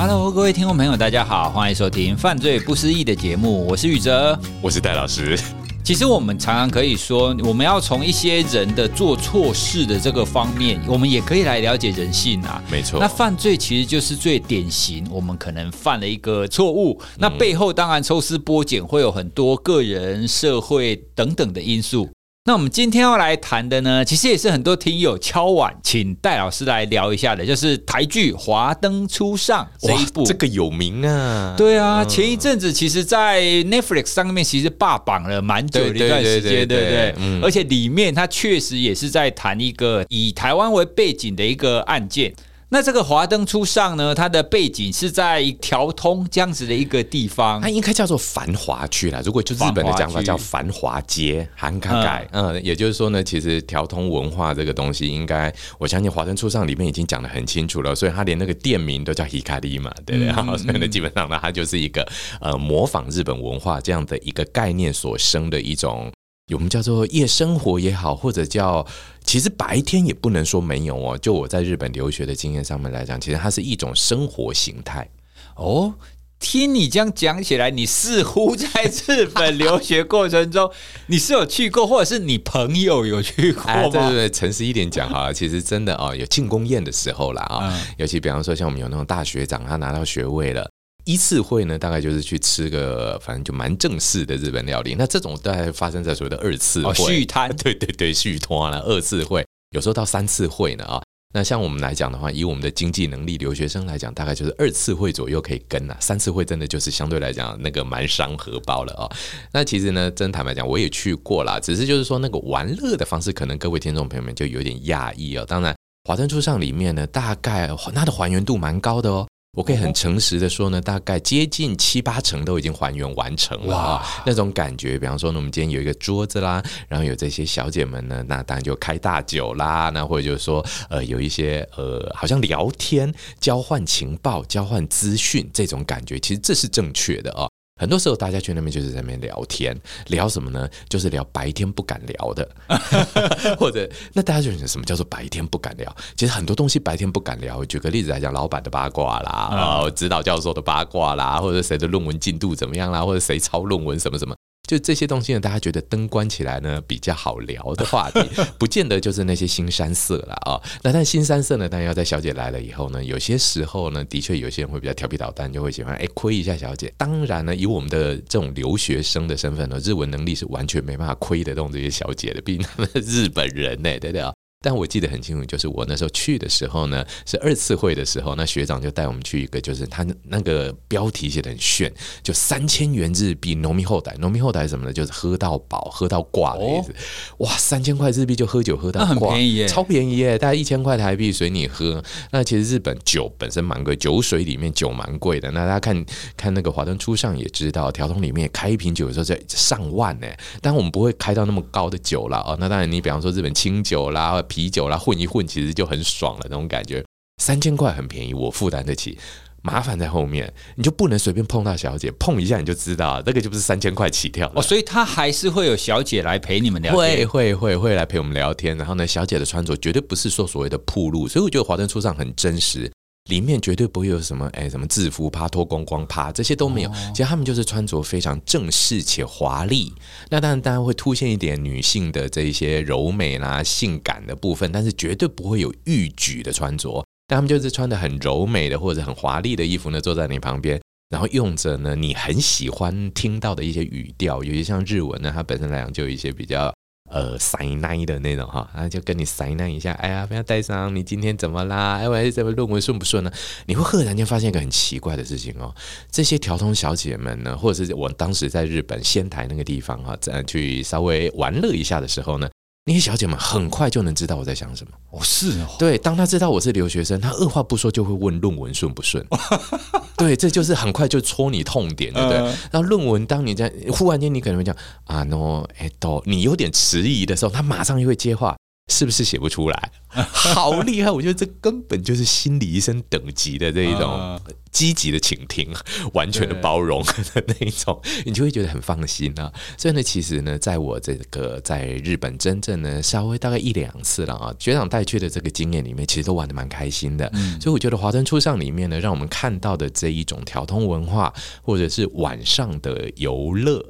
Hello，各位听众朋友，大家好，欢迎收听《犯罪不思议》的节目，我是宇哲，我是戴老师。其实我们常常可以说，我们要从一些人的做错事的这个方面，我们也可以来了解人性啊。没错，那犯罪其实就是最典型，我们可能犯了一个错误，那背后当然抽丝剥茧，会有很多个人、社会等等的因素。那我们今天要来谈的呢，其实也是很多听友敲碗请戴老师来聊一下的，就是台剧《华灯初上》这一部，这个有名啊。对啊，前一阵子其实，在 Netflix 上面其实霸榜了蛮久的一段时间，对不对？嗯，而且里面它确实也是在谈一个以台湾为背景的一个案件。那这个华灯初上呢，它的背景是在条通这样子的一个地方，它应该叫做繁华区啦。如果就日本的讲法叫繁华街，繁华街。嗯，也就是说呢，其实条通文化这个东西，应该我相信华灯初上里面已经讲的很清楚了，所以它连那个店名都叫 Hikari 嘛，对不对？嗯、所以呢，基本上呢，它就是一个呃模仿日本文化这样的一个概念所生的一种。我们叫做夜生活也好，或者叫其实白天也不能说没有哦。就我在日本留学的经验上面来讲，其实它是一种生活形态哦。听你这样讲起来，你似乎在日本留学过程中，你是有去过，或者是你朋友有去过吗？哎、对对对，诚实一点讲哈，其实真的哦，有庆功宴的时候啦啊，嗯、尤其比方说像我们有那种大学长，他拿到学位了。一次会呢，大概就是去吃个，反正就蛮正式的日本料理。那这种大概发生在所谓的二次会，续摊、哦，对对对，续摊了二次会，有时候到三次会呢啊。那像我们来讲的话，以我们的经济能力，留学生来讲，大概就是二次会左右可以跟了，三次会真的就是相对来讲那个蛮伤荷包了啊。那其实呢，真坦白讲，我也去过啦，只是就是说那个玩乐的方式，可能各位听众朋友们就有点讶异哦。当然，华灯初上里面呢，大概它的还原度蛮高的哦。我可以很诚实的说呢，大概接近七八成都已经还原完成了啊，那种感觉。比方说呢，我们今天有一个桌子啦，然后有这些小姐们呢，那当然就开大酒啦，那或者就是说，呃，有一些呃，好像聊天、交换情报、交换资讯这种感觉，其实这是正确的啊。很多时候大家去那边就是在那边聊天，聊什么呢？就是聊白天不敢聊的，或者那大家就什么叫做白天不敢聊？其实很多东西白天不敢聊。举个例子来讲，老板的八卦啦，啊、嗯，指导教授的八卦啦，或者谁的论文进度怎么样啦，或者谁抄论文什么什么。就这些东西呢，大家觉得灯关起来呢比较好聊的话题，不见得就是那些新山色了啊。那但新山色呢，当然要在小姐来了以后呢，有些时候呢，的确有些人会比较调皮捣蛋，就会喜欢哎亏一下小姐。当然呢，以我们的这种留学生的身份呢，日文能力是完全没办法亏得动这些小姐的，毕竟他们是日本人呢，对不对啊？但我记得很清楚，就是我那时候去的时候呢，是二次会的时候，那学长就带我们去一个，就是他那个标题写的很炫，就三千元日币饮み放题，饮み放题什么的，就是喝到饱、喝到挂的意思。哦、哇，三千块日币就喝酒喝到挂，很便宜耶，超便宜耶，大概一千块台币随你喝。那其实日本酒本身蛮贵，酒水里面酒蛮贵的。那大家看看那个华灯初上也知道，条通里面开一瓶酒的时候在上万呢。但我们不会开到那么高的酒了哦。那当然，你比方说日本清酒啦。啤酒啦，混一混其实就很爽了，那种感觉。三千块很便宜，我负担得起。麻烦在后面，你就不能随便碰到小姐，碰一下你就知道，那个就不是三千块起跳哦。所以他还是会有小姐来陪你们聊天，会会会会来陪我们聊天。然后呢，小姐的穿着绝对不是说所谓的铺路，所以我觉得华灯初上很真实。里面绝对不会有什么哎，什么制服趴、脱光光趴，这些都没有。其实他们就是穿着非常正式且华丽。那当然，当然会凸显一点女性的这一些柔美啦、性感的部分，但是绝对不会有逾矩的穿着。但他们就是穿的很柔美的或者很华丽的衣服呢，坐在你旁边，然后用着呢你很喜欢听到的一些语调，有些像日文呢，它本身来讲就有一些比较。呃，塞奈的那种哈，然后就跟你塞奈一下，哎呀，不要带上，你今天怎么啦？哎，喂，这个论文顺不顺呢？你会赫然间发现一个很奇怪的事情哦，这些条通小姐们呢，或者是我当时在日本仙台那个地方哈，在去稍微玩乐一下的时候呢。那些小姐们很快就能知道我在想什么。哦，是哦。对，当她知道我是留学生，她二话不说就会问论文顺不顺。对，这就是很快就戳你痛点，对不对？然后论文，当你在忽然间你可能会讲啊，no，哎，都你有点迟疑的时候，她马上就会接话。是不是写不出来？好厉害！我觉得这根本就是心理医生等级的这一种积极的倾听，完全的包容的那一种，你就会觉得很放心啊。所以呢，其实呢，在我这个在日本真正呢稍微大概一两次了啊，学长带去的这个经验里面，其实都玩的蛮开心的。嗯，所以我觉得华灯初上里面呢，让我们看到的这一种调通文化，或者是晚上的游乐，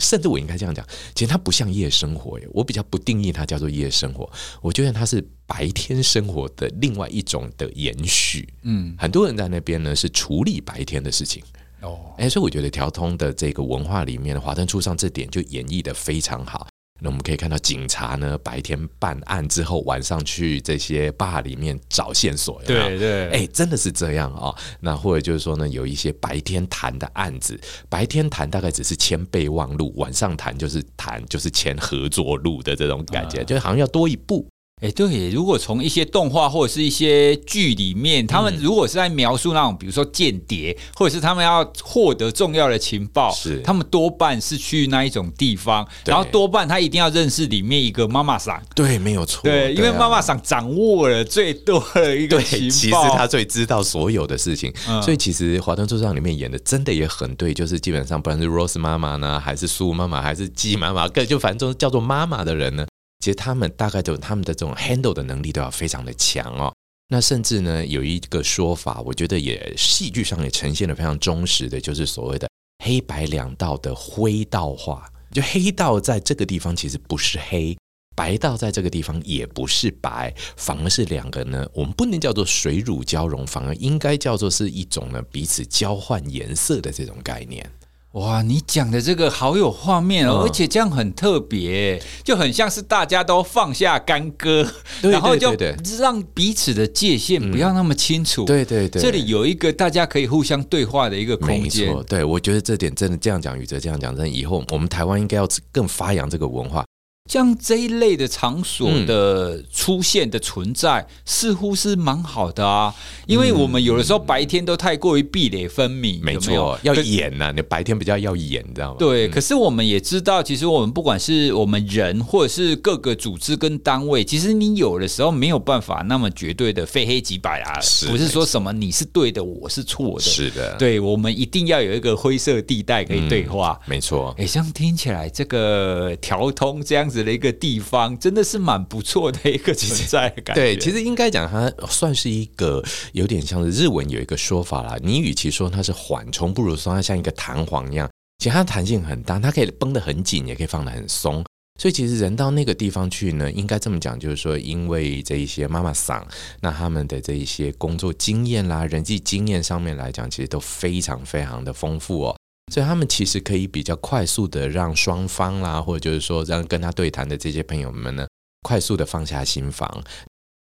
甚至我应该这样讲，其实它不像夜生活耶，我比较不定义它叫做夜生活，我觉得它是。白天生活的另外一种的延续，嗯，很多人在那边呢是处理白天的事情，哦，哎，所以我觉得条通的这个文化里面，华灯初上这点就演绎的非常好。那我们可以看到，警察呢白天办案之后，晚上去这些坝里面找线索，对对，哎，真的是这样啊、哦。那或者就是说呢，有一些白天谈的案子，白天谈大概只是签备忘录，晚上谈就是谈就是签合作录的这种感觉，啊、就好像要多一步。哎，对，如果从一些动画或者是一些剧里面，他们如果是在描述那种，比如说间谍，或者是他们要获得重要的情报，是他们多半是去那一种地方，然后多半他一定要认识里面一个妈妈桑，对，没有错，对，因为妈妈桑掌握了最多的一个情报，其实他最知道所有的事情，嗯、所以其实《华灯初上》里面演的真的也很对，就是基本上不管是 Rose 妈妈呢，还是苏妈妈，还是鸡妈妈，更就反正叫做妈妈的人呢。其实他们大概就他们的这种 handle 的能力都要非常的强哦。那甚至呢，有一个说法，我觉得也戏剧上也呈现的非常忠实的，就是所谓的黑白两道的灰道化。就黑道在这个地方其实不是黑，白道在这个地方也不是白，反而是两个呢，我们不能叫做水乳交融，反而应该叫做是一种呢彼此交换颜色的这种概念。哇，你讲的这个好有画面哦，嗯、而且这样很特别，就很像是大家都放下干戈，对 对对对，然后就让彼此的界限不要那么清楚。嗯、对对对，这里有一个大家可以互相对话的一个空间。没错，对，我觉得这点真的这样讲，宇哲这样讲，真的以后我们台湾应该要更发扬这个文化。像这一类的场所的出现的存在，嗯、似乎是蛮好的啊，因为我们有的时候白天都太过于壁垒分明，没错，要演呐、啊，你白天比较要演，你知道吗？对，嗯、可是我们也知道，其实我们不管是我们人，或者是各个组织跟单位，其实你有的时候没有办法那么绝对的非黑即白啊，是不是说什么你是对的，我是错的？是的，对，我们一定要有一个灰色地带可以对话，嗯、没错。哎，这样听起来这个调通这样子。的一个地方真的是蛮不错的一个存在感。对，其实应该讲它算是一个有点像是日文有一个说法啦。你与其说它是缓冲，不如说它像一个弹簧一样。其实它弹性很大，它可以绷得很紧，也可以放得很松。所以其实人到那个地方去呢，应该这么讲，就是说，因为这一些妈妈桑，那他们的这一些工作经验啦、人际经验上面来讲，其实都非常非常的丰富哦。所以他们其实可以比较快速的让双方啦，或者就是说让跟他对谈的这些朋友们呢，快速的放下心防。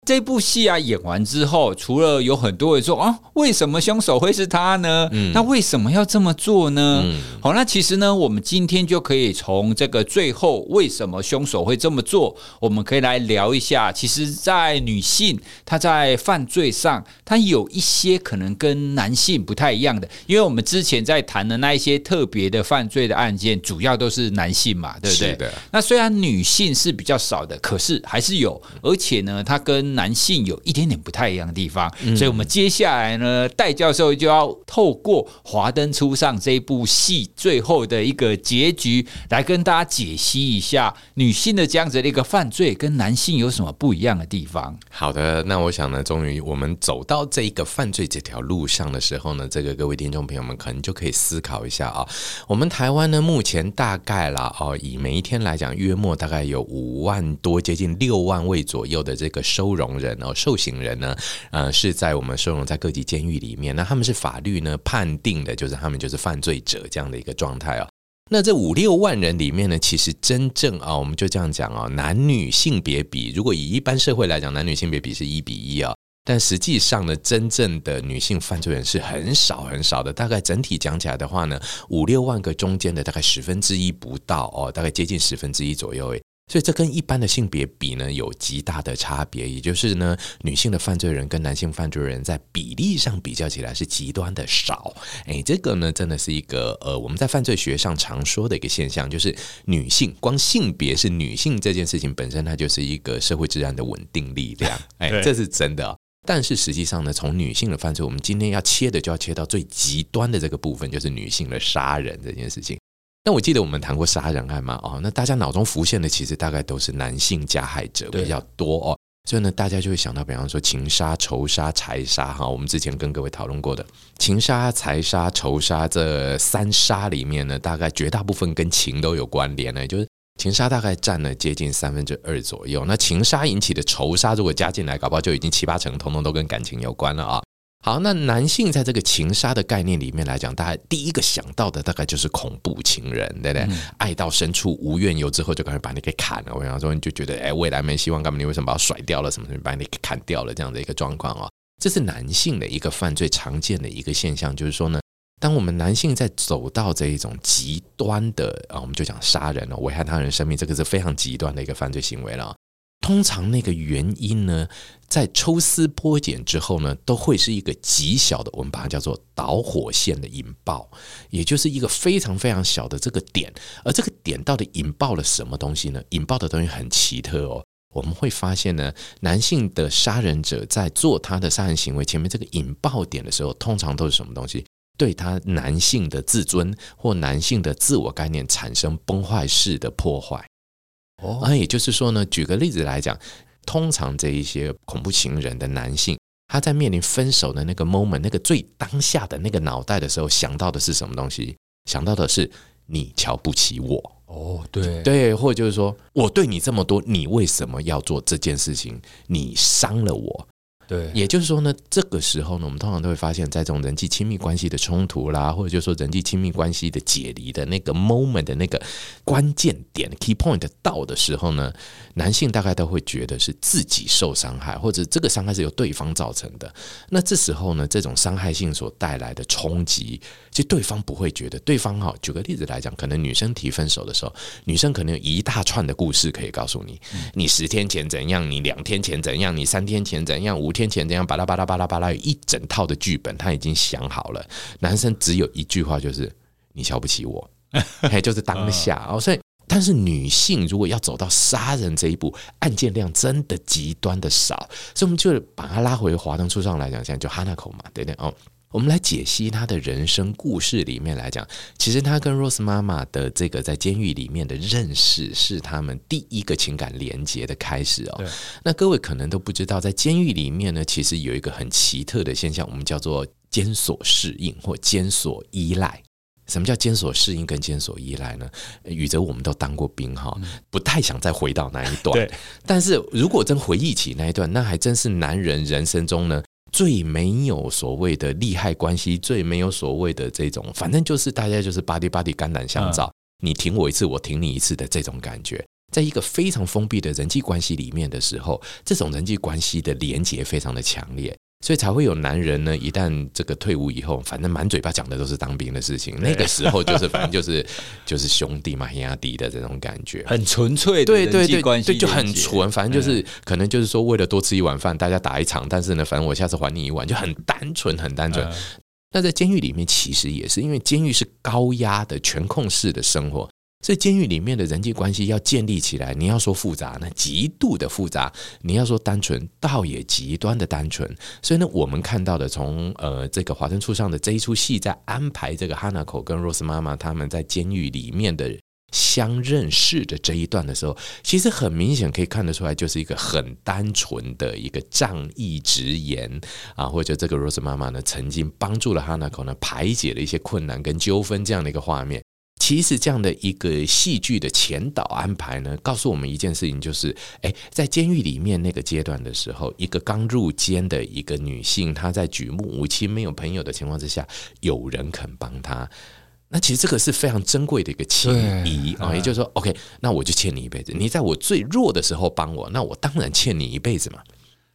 这部戏啊演完之后，除了有很多人说啊，为什么凶手会是他呢？嗯，那为什么要这么做呢？嗯，好，那其实呢，我们今天就可以从这个最后为什么凶手会这么做，我们可以来聊一下。其实，在女性她在犯罪上，她有一些可能跟男性不太一样的，因为我们之前在谈的那一些特别的犯罪的案件，主要都是男性嘛，对不对？是的。那虽然女性是比较少的，可是还是有，而且呢，她跟男性有一点点不太一样的地方，嗯、所以我们接下来呢，戴教授就要透过《华灯初上》这一部戏最后的一个结局，来跟大家解析一下女性的这样子的一个犯罪跟男性有什么不一样的地方。好的，那我想呢，终于我们走到这一个犯罪这条路上的时候呢，这个各位听众朋友们可能就可以思考一下啊，我们台湾呢目前大概啦哦，以每一天来讲，约莫大概有五万多，接近六万位左右的这个收容。人哦，受刑人呢，呃，是在我们收容在各级监狱里面，那他们是法律呢判定的，就是他们就是犯罪者这样的一个状态哦。那这五六万人里面呢，其实真正啊，我们就这样讲啊，男女性别比，如果以一般社会来讲，男女性别比是一比一啊，但实际上呢，真正的女性犯罪人是很少很少的，大概整体讲起来的话呢，五六万个中间的大概十分之一不到哦，大概接近十分之一左右诶。所以这跟一般的性别比呢，有极大的差别，也就是呢，女性的犯罪人跟男性犯罪人在比例上比较起来是极端的少。哎，这个呢，真的是一个呃，我们在犯罪学上常说的一个现象，就是女性光性别是女性这件事情本身，它就是一个社会治安的稳定力量。哎，这是真的。但是实际上呢，从女性的犯罪，我们今天要切的就要切到最极端的这个部分，就是女性的杀人这件事情。那我记得我们谈过杀人案嘛？哦，那大家脑中浮现的其实大概都是男性加害者比较多哦，所以呢，大家就会想到，比方说情杀、仇杀、财杀哈。我们之前跟各位讨论过的情杀、财杀、仇杀这三杀里面呢，大概绝大部分跟情都有关联呢，就是情杀大概占了接近三分之二左右。那情杀引起的仇杀如果加进来，搞不好就已经七八成，通通都跟感情有关了啊。好，那男性在这个情杀的概念里面来讲，大家第一个想到的大概就是恐怖情人，对不对？嗯、爱到深处无怨尤之后，就赶快把你给砍了。我想说，你就觉得哎，未来没希望，干嘛？你为什么把我甩掉了？什么什么把你给砍掉了？这样的一个状况啊，这是男性的一个犯罪常见的一个现象，就是说呢，当我们男性在走到这一种极端的啊，我们就讲杀人了，危害他人生命，这个是非常极端的一个犯罪行为了。通常那个原因呢，在抽丝剥茧之后呢，都会是一个极小的，我们把它叫做导火线的引爆，也就是一个非常非常小的这个点。而这个点到底引爆了什么东西呢？引爆的东西很奇特哦。我们会发现呢，男性的杀人者在做他的杀人行为前面这个引爆点的时候，通常都是什么东西？对他男性的自尊或男性的自我概念产生崩坏式的破坏。哦，那也就是说呢，举个例子来讲，通常这一些恐怖情人的男性，他在面临分手的那个 moment，那个最当下的那个脑袋的时候，想到的是什么东西？想到的是你瞧不起我。哦，对对，或者就是说我对你这么多，你为什么要做这件事情？你伤了我。对，也就是说呢，这个时候呢，我们通常都会发现，在这种人际亲密关系的冲突啦，或者就是说人际亲密关系的解离的那个 moment 的那个关键点 key point 到的时候呢，男性大概都会觉得是自己受伤害，或者这个伤害是由对方造成的。那这时候呢，这种伤害性所带来的冲击，其实对方不会觉得。对方哈，举个例子来讲，可能女生提分手的时候，女生可能有一大串的故事可以告诉你，你十天前怎样，你两天前怎样，你三天前怎样，五天前这样，巴拉巴拉巴拉巴拉，有一整套的剧本，他已经想好了。男生只有一句话，就是你瞧不起我，嘿，就是当下哦。所以，但是女性如果要走到杀人这一步，案件量真的极端的少，所以我们就把它拉回华灯初上来讲，现在就哈娜口嘛，对不对哦？我们来解析他的人生故事里面来讲，其实他跟 Rose 妈妈的这个在监狱里面的认识，是他们第一个情感连接的开始哦。那各位可能都不知道，在监狱里面呢，其实有一个很奇特的现象，我们叫做监所适应或监所依赖。什么叫监所适应跟监所依赖呢？宇哲，我们都当过兵哈，不太想再回到那一段。但是如果真回忆起那一段，那还真是男人人生中呢。最没有所谓的利害关系，最没有所谓的这种，反正就是大家就是 body body 肝胆相照，你挺我一次，我挺你一次的这种感觉，在一个非常封闭的人际关系里面的时候，这种人际关系的连结非常的强烈。所以才会有男人呢，一旦这个退伍以后，反正满嘴巴讲的都是当兵的事情。那个时候就是反正就是 就是兄弟嘛，兄弟的这种感觉，很纯粹的人际关系，对，就很纯。反正就是可能就是说，为了多吃一碗饭，大家打一场，但是呢，反正我下次还你一碗，就很单纯，很单纯。那在监狱里面，其实也是因为监狱是高压的、全控式的生活。所以监狱里面的人际关系要建立起来，你要说复杂，那极度的复杂；你要说单纯，倒也极端的单纯。所以呢，我们看到的从呃这个华灯初上的这一出戏，在安排这个哈娜口跟 Rose 妈妈他们在监狱里面的相认识的这一段的时候，其实很明显可以看得出来，就是一个很单纯的一个仗义直言啊，或者这个 Rose 妈妈呢曾经帮助了哈娜口呢排解了一些困难跟纠纷这样的一个画面。其实这样的一个戏剧的前导安排呢，告诉我们一件事情，就是，诶，在监狱里面那个阶段的时候，一个刚入监的一个女性，她在举目无亲、没有朋友的情况之下，有人肯帮她，那其实这个是非常珍贵的一个情谊啊。也就是说，OK，那我就欠你一辈子。你在我最弱的时候帮我，那我当然欠你一辈子嘛。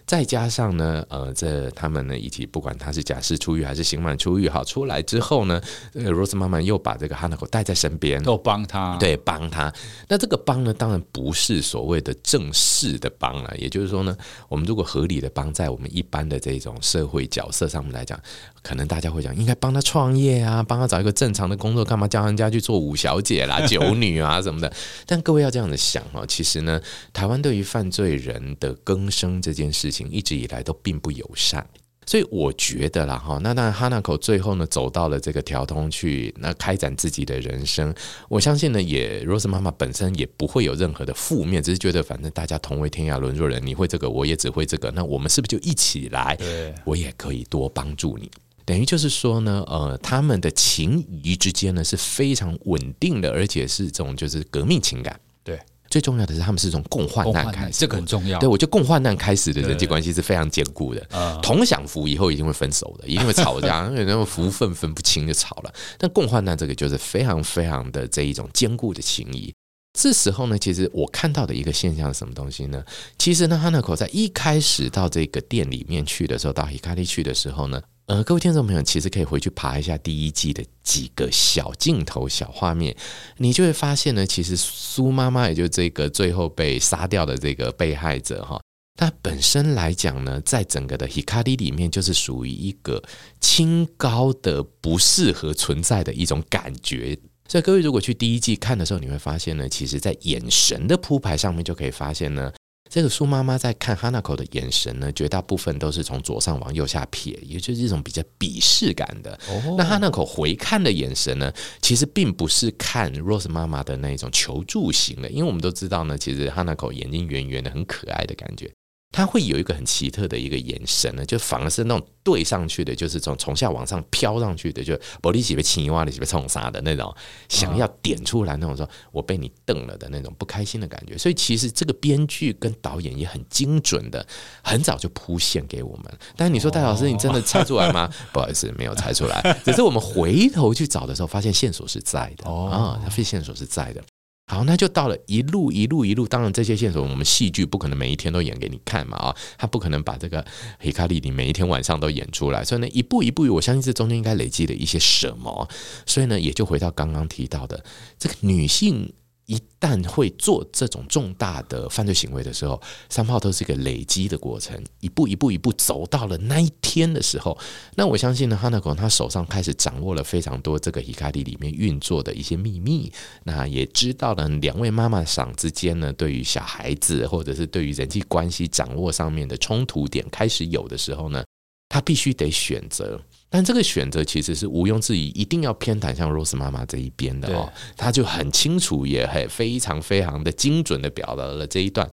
再加上呢，呃，这他们呢，以及不管他是假释出狱还是刑满出狱，好，出来之后呢，这个 Rose 妈妈又把这个哈娜口带在身边，都帮他，对，帮他。那这个帮呢，当然不是所谓的正式的帮了，也就是说呢，我们如果合理的帮，在我们一般的这种社会角色上面来讲，可能大家会讲，应该帮他创业啊，帮他找一个正常的工作，干嘛叫人家去做五小姐啦、九女啊什么的？但各位要这样子想哈，其实呢，台湾对于犯罪人的更生这件事情，一直以来都并不友善。所以我觉得啦，哈，那当然哈纳口最后呢走到了这个条通去，那开展自己的人生。我相信呢，也 Rose 妈妈本身也不会有任何的负面，只是觉得反正大家同为天涯沦落人，你会这个，我也只会这个，那我们是不是就一起来？对，我也可以多帮助你。等于就是说呢，呃，他们的情谊之间呢是非常稳定的，而且是这种就是革命情感。对。最重要的是，他们是从共患难开始，这个很重要。对，我觉得共患难开始的人际关系是非常坚固的。同享福以后一定会分手的，一定会吵架，因为那种福分分不清就吵了。但共患难这个就是非常非常的这一种坚固的情谊。这时候呢，其实我看到的一个现象是什么东西呢？其实呢，哈娜口在一开始到这个店里面去的时候，到 Hikari 去的时候呢。呃，各位听众朋友，其实可以回去爬一下第一季的几个小镜头、小画面，你就会发现呢，其实苏妈妈也就这个最后被杀掉的这个被害者哈，他本身来讲呢，在整个的 Hikari 里面，就是属于一个清高的、不适合存在的一种感觉。所以各位如果去第一季看的时候，你会发现呢，其实在眼神的铺排上面就可以发现呢。这个苏妈妈在看哈娜口的眼神呢，绝大部分都是从左上往右下瞥，也就是一种比较鄙视感的。哦、那哈娜口回看的眼神呢，其实并不是看 Rose 妈妈的那种求助型的，因为我们都知道呢，其实哈娜口眼睛圆圆的，很可爱的感觉。他会有一个很奇特的一个眼神呢，就反而是那种对上去的，就是从从下往上飘上去的，就玻璃起被青蛙的起被冲杀的那种，想要点出来那种说“我被你瞪了”的那种不开心的感觉。所以其实这个编剧跟导演也很精准的，很早就铺线给我们。但是你说戴老师，你真的猜出来吗？不好意思，没有猜出来。只是我们回头去找的时候，发现线索是在的啊，它非线索是在的。好，那就到了一路一路一路。当然，这些线索我们戏剧不可能每一天都演给你看嘛，啊，他不可能把这个黑卡里你每一天晚上都演出来。所以呢，一步一步，我相信这中间应该累积了一些什么。所以呢，也就回到刚刚提到的这个女性。一旦会做这种重大的犯罪行为的时候，三炮都是一个累积的过程，一步一步一步走到了那一天的时候，那我相信呢，哈娜口他手上开始掌握了非常多这个希卡利里面运作的一些秘密，那也知道了两位妈妈桑之间呢，对于小孩子或者是对于人际关系掌握上面的冲突点开始有的时候呢，他必须得选择。但这个选择其实是毋庸置疑，一定要偏袒像 Rose 妈妈这一边的哦。他就很清楚，也很非常非常的精准的表达了这一段。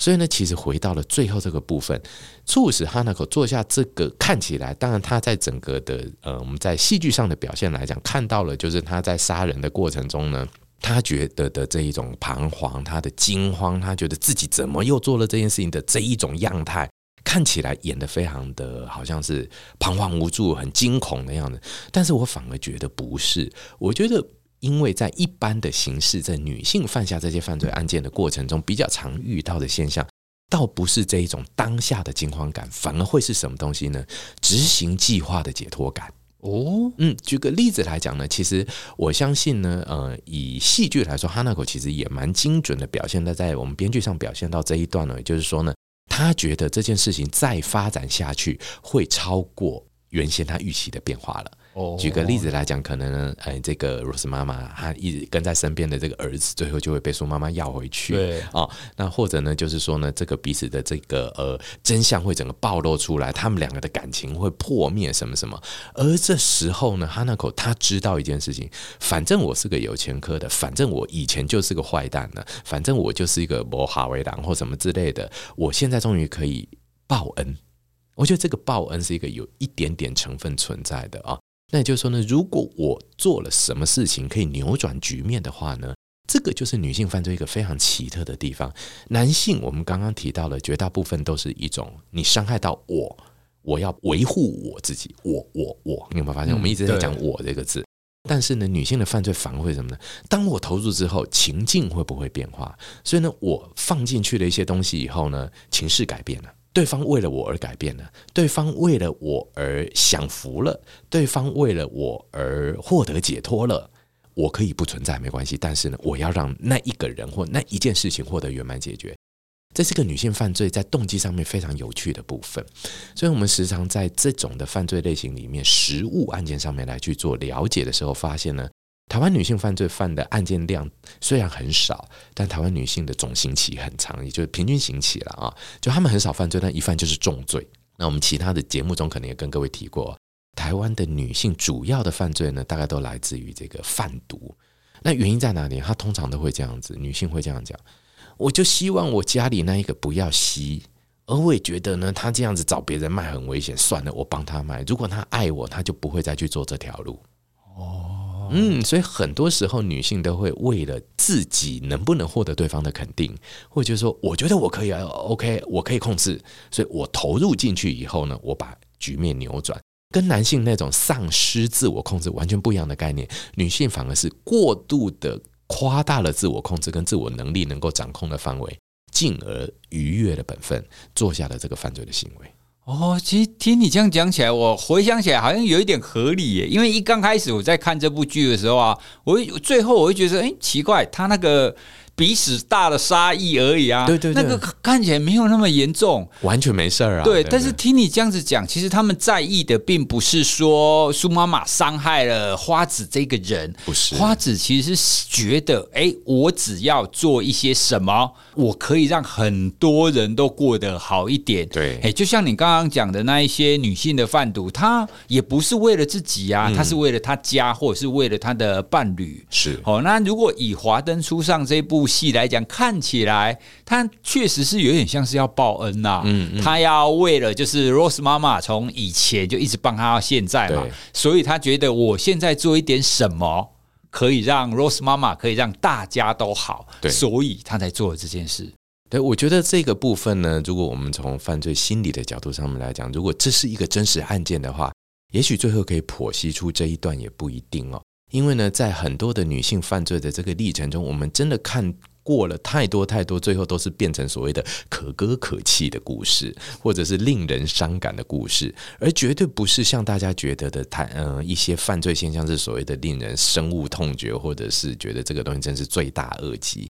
所以呢，其实回到了最后这个部分，促使哈娜口做下这个看起来，当然他在整个的呃我们在戏剧上的表现来讲，看到了就是他在杀人的过程中呢，他觉得的这一种彷徨，他的惊慌，他觉得自己怎么又做了这件事情的这一种样态。看起来演得非常的好像是彷徨无助、很惊恐的样子，但是我反而觉得不是。我觉得，因为在一般的形式，在女性犯下这些犯罪案件的过程中，比较常遇到的现象，倒不是这一种当下的惊慌感，反而会是什么东西呢？执行计划的解脱感。哦，嗯，举个例子来讲呢，其实我相信呢，呃，以戏剧来说，哈娜口其实也蛮精准的表现的，在我们编剧上表现到这一段呢，也就是说呢。他觉得这件事情再发展下去会超过原先他预期的变化了。举个例子来讲，可能呢，哎，这个 Rose 妈妈她一直跟在身边的这个儿子，最后就会被苏妈妈要回去。对哦，那或者呢，就是说呢，这个彼此的这个呃真相会整个暴露出来，他们两个的感情会破灭，什么什么。而这时候呢，哈娜口他知道一件事情，反正我是个有前科的，反正我以前就是个坏蛋呢，反正我就是一个摩哈维狼或什么之类的，我现在终于可以报恩。我觉得这个报恩是一个有一点点成分存在的啊。那也就是说呢，如果我做了什么事情可以扭转局面的话呢，这个就是女性犯罪一个非常奇特的地方。男性我们刚刚提到了，绝大部分都是一种你伤害到我，我要维护我自己，我我我，你有没有发现？我们一直在讲“我”这个字，但是呢，女性的犯罪反而会什么呢？当我投入之后，情境会不会变化？所以呢，我放进去了一些东西以后呢，情势改变了。对方为了我而改变了，对方为了我而享福了，对方为了我而获得解脱了。我可以不存在没关系，但是呢，我要让那一个人或那一件事情获得圆满解决。这是个女性犯罪在动机上面非常有趣的部分。所以，我们时常在这种的犯罪类型里面，实物案件上面来去做了解的时候，发现呢，台湾女性犯罪犯的案件量虽然很少，但台湾女性的总刑期很长，也就是平均刑期了啊。就他们很少犯罪，但一犯就是重罪。那我们其他的节目中可能也跟各位提过，台湾的女性主要的犯罪呢，大概都来自于这个贩毒。那原因在哪里？她通常都会这样子，女性会这样讲：我就希望我家里那一个不要吸，而我也觉得呢，她这样子找别人卖很危险。算了，我帮她卖。如果她爱我，她就不会再去做这条路。哦，嗯，所以很多时候女性都会为了自己能不能获得对方的肯定，或者就是说，我觉得我可以啊，OK，我可以控制，所以我投入进去以后呢，我把局面扭转。跟男性那种丧失自我控制完全不一样的概念，女性反而是过度的夸大了自我控制跟自我能力能够掌控的范围，进而逾越了本分，做下了这个犯罪的行为。哦，其实听你这样讲起来，我回想起来好像有一点合理耶。因为一刚开始我在看这部剧的时候啊，我最后我会觉得，哎，奇怪，他那个。鼻屎大的杀意而已啊，对对对，那个看起来没有那么严重，完全没事儿啊。对，但是听你这样子讲，其实他们在意的并不是说苏妈妈伤害了花子这个人，不是。花子其实是觉得，哎，我只要做一些什么，我可以让很多人都过得好一点。对，哎，就像你刚刚讲的那一些女性的贩毒，她也不是为了自己啊，她是为了她家，或者是为了她的伴侣。是。哦，那如果以华灯初上这部戏来讲，看起来他确实是有点像是要报恩呐、啊。嗯，嗯，他要为了就是 Rose 妈妈从以前就一直帮他到现在嘛，所以他觉得我现在做一点什么可以让 Rose 妈妈可以让大家都好，对，所以他才做了这件事。对，我觉得这个部分呢，如果我们从犯罪心理的角度上面来讲，如果这是一个真实案件的话，也许最后可以剖析出这一段也不一定哦。因为呢，在很多的女性犯罪的这个历程中，我们真的看过了太多太多，最后都是变成所谓的可歌可泣的故事，或者是令人伤感的故事，而绝对不是像大家觉得的，太嗯一些犯罪现象是所谓的令人深恶痛绝，或者是觉得这个东西真是罪大恶极。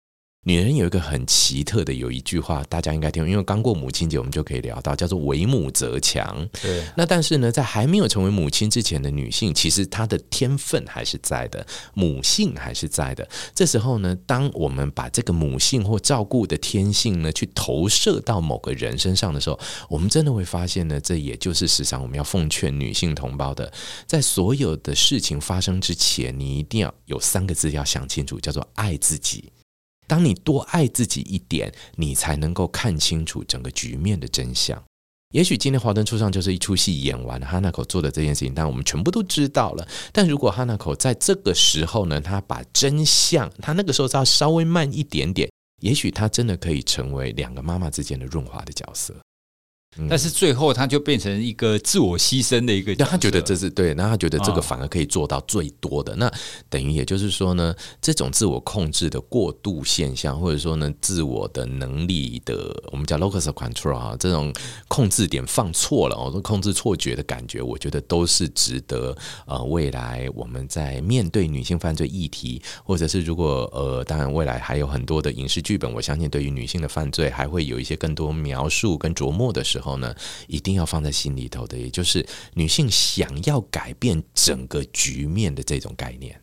女人有一个很奇特的，有一句话大家应该听过，因为刚过母亲节，我们就可以聊到，叫做“为母则强”。对。那但是呢，在还没有成为母亲之前的女性，其实她的天分还是在的，母性还是在的。这时候呢，当我们把这个母性或照顾的天性呢，去投射到某个人身上的时候，我们真的会发现呢，这也就是时常我们要奉劝女性同胞的，在所有的事情发生之前，你一定要有三个字要想清楚，叫做爱自己。当你多爱自己一点，你才能够看清楚整个局面的真相。也许今天华灯初上就是一出戏演完，哈娜口做的这件事情，但我们全部都知道了。但如果哈娜口在这个时候呢，他把真相，他那个时候要稍微慢一点点，也许他真的可以成为两个妈妈之间的润滑的角色。但是最后他就变成一个自我牺牲的一个，他觉得这是对，那他觉得这个反而可以做到最多的。那等于也就是说呢，这种自我控制的过度现象，或者说呢，自我的能力的，我们叫 locus of control 啊，这种控制点放错了，哦，控制错觉的感觉，我觉得都是值得呃，未来我们在面对女性犯罪议题，或者是如果呃，当然未来还有很多的影视剧本，我相信对于女性的犯罪还会有一些更多描述跟琢磨的时候。后呢，一定要放在心里头的，也就是女性想要改变整个局面的这种概念。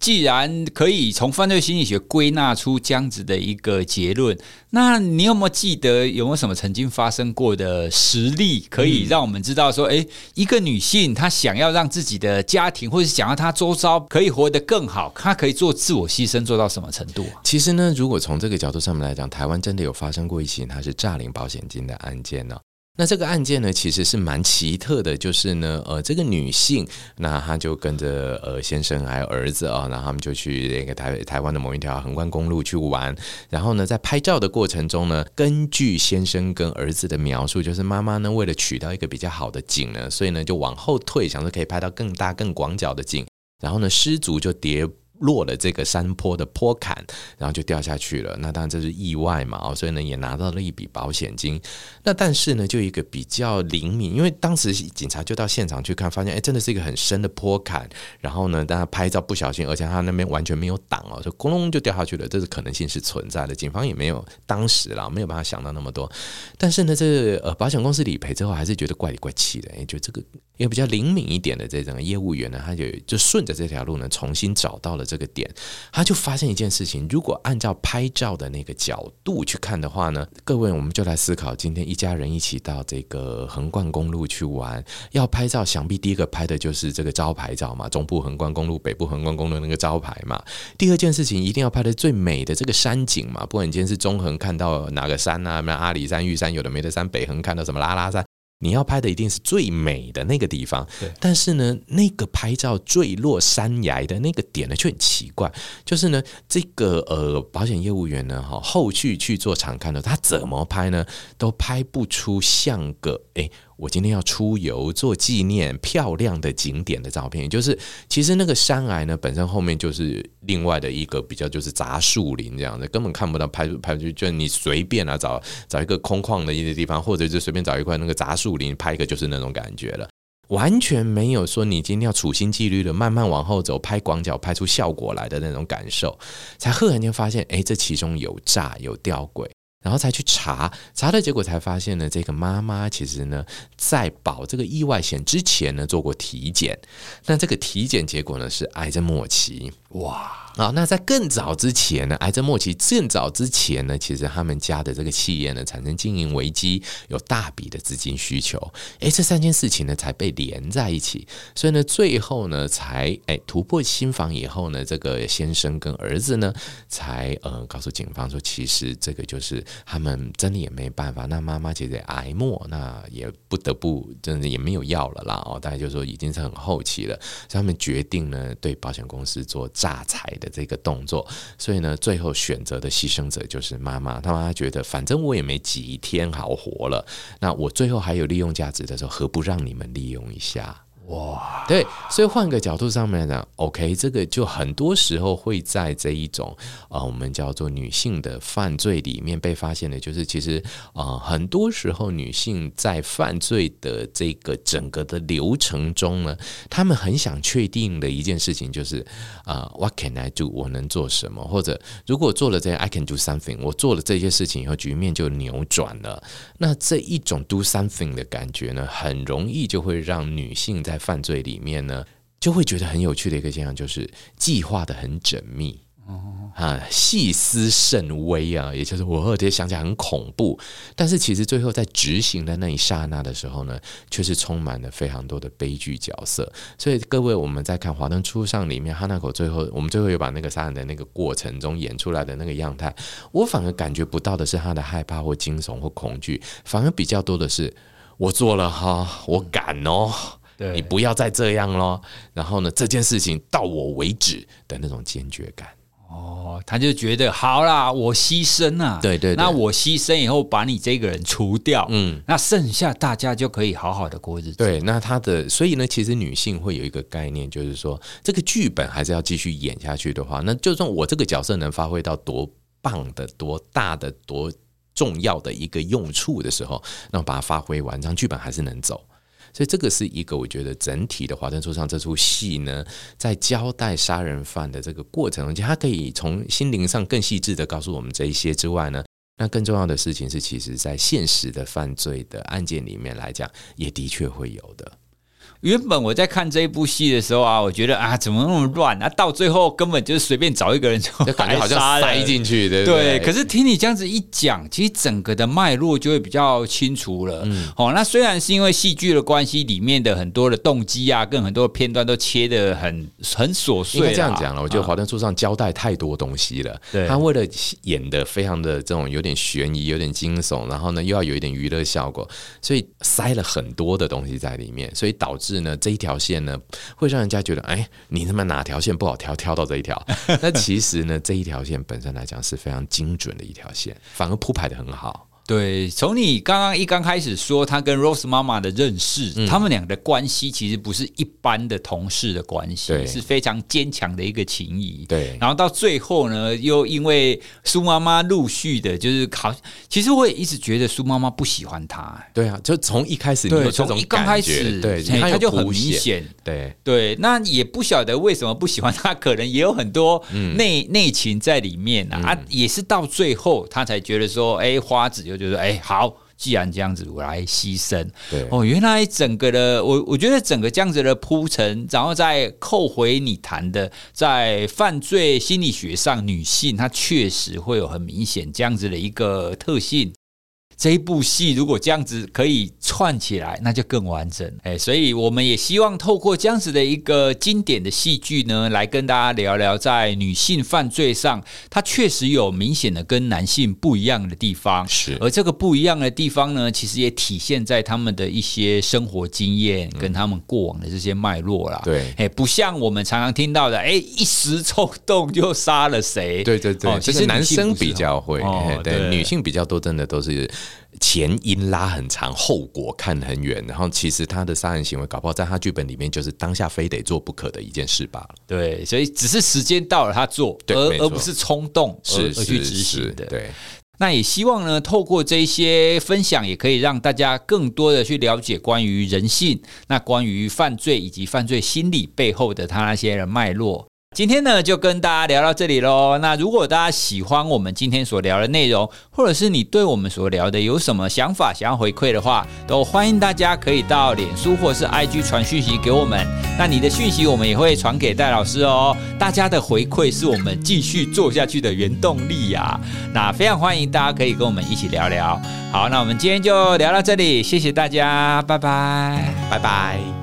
既然可以从犯罪心理学归纳出这样子的一个结论，那你有没有记得有没有什么曾经发生过的实例，可以让我们知道说，哎，一个女性她想要让自己的家庭，或者是想要她周遭可以活得更好，她可以做自我牺牲做到什么程度啊？其实呢，如果从这个角度上面来讲，台湾真的有发生过一起它是诈领保险金的案件呢。那这个案件呢，其实是蛮奇特的，就是呢，呃，这个女性，那她就跟着呃先生还有儿子啊，然后他们就去那个台台湾的某一条横贯公路去玩，然后呢，在拍照的过程中呢，根据先生跟儿子的描述，就是妈妈呢为了取到一个比较好的景呢，所以呢就往后退，想说可以拍到更大更广角的景，然后呢失足就跌落了这个山坡的坡坎，然后就掉下去了。那当然这是意外嘛，所以呢也拿到了一笔保险金。那但是呢，就一个比较灵敏，因为当时警察就到现场去看，发现哎，真的是一个很深的坡坎。然后呢，当他拍照不小心，而且他那边完全没有挡哦，就咕隆就掉下去了。这是可能性是存在的，警方也没有当时啦，没有办法想到那么多。但是呢，这个呃保险公司理赔之后，还是觉得怪里怪气的，哎，就这个一个比较灵敏一点的这种业务员呢，他就就顺着这条路呢，重新找到了这个点，他就发现一件事情：如果按照拍照的那个角度去看的话呢，各位，我们就来思考，今天一家人一起到这个横贯公路去玩，要拍照，想必第一个拍的就是这个招牌照嘛，中部横贯公路、北部横贯公路那个招牌嘛。第二件事情，一定要拍的最美的这个山景嘛，不管你今天是中横看到哪个山啊，什么阿里山、玉山，有的没的山；北横看到什么拉拉山。你要拍的一定是最美的那个地方，但是呢，那个拍照坠落山崖的那个点呢，就很奇怪。就是呢，这个呃，保险业务员呢，哈，后续去做场看的，他怎么拍呢，都拍不出像个诶。我今天要出游做纪念漂亮的景点的照片，就是其实那个山崖呢，本身后面就是另外的一个比较就是杂树林这样的，根本看不到拍拍就就你随便啊找找一个空旷的一个地方，或者就随便找一块那个杂树林拍一个就是那种感觉了，完全没有说你今天要处心积虑的慢慢往后走拍广角拍出效果来的那种感受，才赫然间发现，哎，这其中有诈有吊诡。然后才去查，查的结果才发现呢，这个妈妈其实呢，在保这个意外险之前呢，做过体检，那这个体检结果呢是癌症末期，哇。好，那在更早之前呢，癌症末期更早之前呢，其实他们家的这个企业呢产生经营危机，有大笔的资金需求，诶，这三件事情呢才被连在一起，所以呢，最后呢才诶突破心房以后呢，这个先生跟儿子呢才呃告诉警方说，其实这个就是他们真的也没办法，那妈妈其实癌末，那也不得不真的也没有药了啦哦，大概就说已经是很后期了，所以他们决定呢对保险公司做诈财。的这个动作，所以呢，最后选择的牺牲者就是妈妈。他妈妈觉得，反正我也没几天好活了，那我最后还有利用价值的时候，何不让你们利用一下？哇，对，所以换个角度上面来讲，OK，这个就很多时候会在这一种啊、我们叫做女性的犯罪里面被发现的，就是其实啊、很多时候女性在犯罪的这个整个的流程中呢，她们很想确定的一件事情就是啊、，What can I do？我能做什么？或者如果做了这样，I can do something。我做了这些事情以后，局面就扭转了。那这一种 do something 的感觉呢，很容易就会让女性在犯罪里面呢，就会觉得很有趣的一个现象，就是计划得很缜密，啊，细思甚微啊，也就是我这些想起来很恐怖，但是其实最后在执行的那一刹那的时候呢，却是充满了非常多的悲剧角色。所以各位，我们在看《华灯初上》里面，哈娜口最后，我们最后又把那个杀人的那个过程中演出来的那个样态，我反而感觉不到的是他的害怕或惊悚或恐惧，反而比较多的是我做了哈，我敢哦。你不要再这样咯，然后呢，这件事情到我为止的那种坚决感。哦，他就觉得好啦，我牺牲啊，对，对对，那我牺牲以后把你这个人除掉，嗯，那剩下大家就可以好好的过日子。对，那他的所以呢，其实女性会有一个概念，就是说这个剧本还是要继续演下去的话，那就算我这个角色能发挥到多棒的、多大的、多重要的一个用处的时候，那我把它发挥完，这样剧本还是能走。所以这个是一个我觉得整体的《华灯初上》这出戏呢，在交代杀人犯的这个过程中间，它可以从心灵上更细致的告诉我们这一些之外呢，那更重要的事情是，其实在现实的犯罪的案件里面来讲，也的确会有的。原本我在看这一部戏的时候啊，我觉得啊，怎么那么乱啊？到最后根本就是随便找一个人就 感觉好像塞进去，对不对？对。可是听你这样子一讲，其实整个的脉络就会比较清楚了。嗯。哦，那虽然是因为戏剧的关系，里面的很多的动机啊，跟很多的片段都切的很很琐碎。应该这样讲了，我觉得《华灯初上》交代太多东西了。对。他为了演的非常的这种有点悬疑、有点惊悚，然后呢又要有一点娱乐效果，所以塞了很多的东西在里面，所以导致。是呢，这一条线呢，会让人家觉得，哎，你他妈哪条线不好挑，挑到这一条？那其实呢，这一条线本身来讲是非常精准的一条线，反而铺排的很好。对，从你刚刚一刚开始说他跟 Rose 妈妈的认识，嗯、他们俩的关系其实不是一般的同事的关系，对是非常坚强的一个情谊。对，然后到最后呢，又因为苏妈妈陆续的，就是好，其实我也一直觉得苏妈妈不喜欢他。对啊，就从一开始你有这种感觉，从一刚开始，对，他就很明显。对对，那也不晓得为什么不喜欢他，可能也有很多内、嗯、内情在里面啊，嗯、啊，也是到最后他才觉得说，哎，花子就。就是哎，好，既然这样子，我来牺牲。对哦，原来整个的我，我觉得整个这样子的铺陈，然后再扣回你谈的，在犯罪心理学上，女性她确实会有很明显这样子的一个特性。这一部戏如果这样子可以串起来，那就更完整。哎，所以我们也希望透过这样子的一个经典的戏剧呢，来跟大家聊聊在女性犯罪上，它确实有明显的跟男性不一样的地方。是，而这个不一样的地方呢，其实也体现在他们的一些生活经验跟他们过往的这些脉络啦。对，哎，不像我们常常听到的，哎，一时冲动就杀了谁？对对对，其实男生比较会，对女性比较多，真的都是。前因拉很长，后果看很远，然后其实他的杀人行为搞不好在他剧本里面就是当下非得做不可的一件事罢了。对，所以只是时间到了他做，而而不是冲动而是而去执行的。对，那也希望呢，透过这些分享，也可以让大家更多的去了解关于人性，那关于犯罪以及犯罪心理背后的他那些的脉络。今天呢，就跟大家聊到这里喽。那如果大家喜欢我们今天所聊的内容，或者是你对我们所聊的有什么想法想要回馈的话，都欢迎大家可以到脸书或是 IG 传讯息给我们。那你的讯息我们也会传给戴老师哦。大家的回馈是我们继续做下去的原动力呀。那非常欢迎大家可以跟我们一起聊聊。好，那我们今天就聊到这里，谢谢大家，拜拜，拜拜。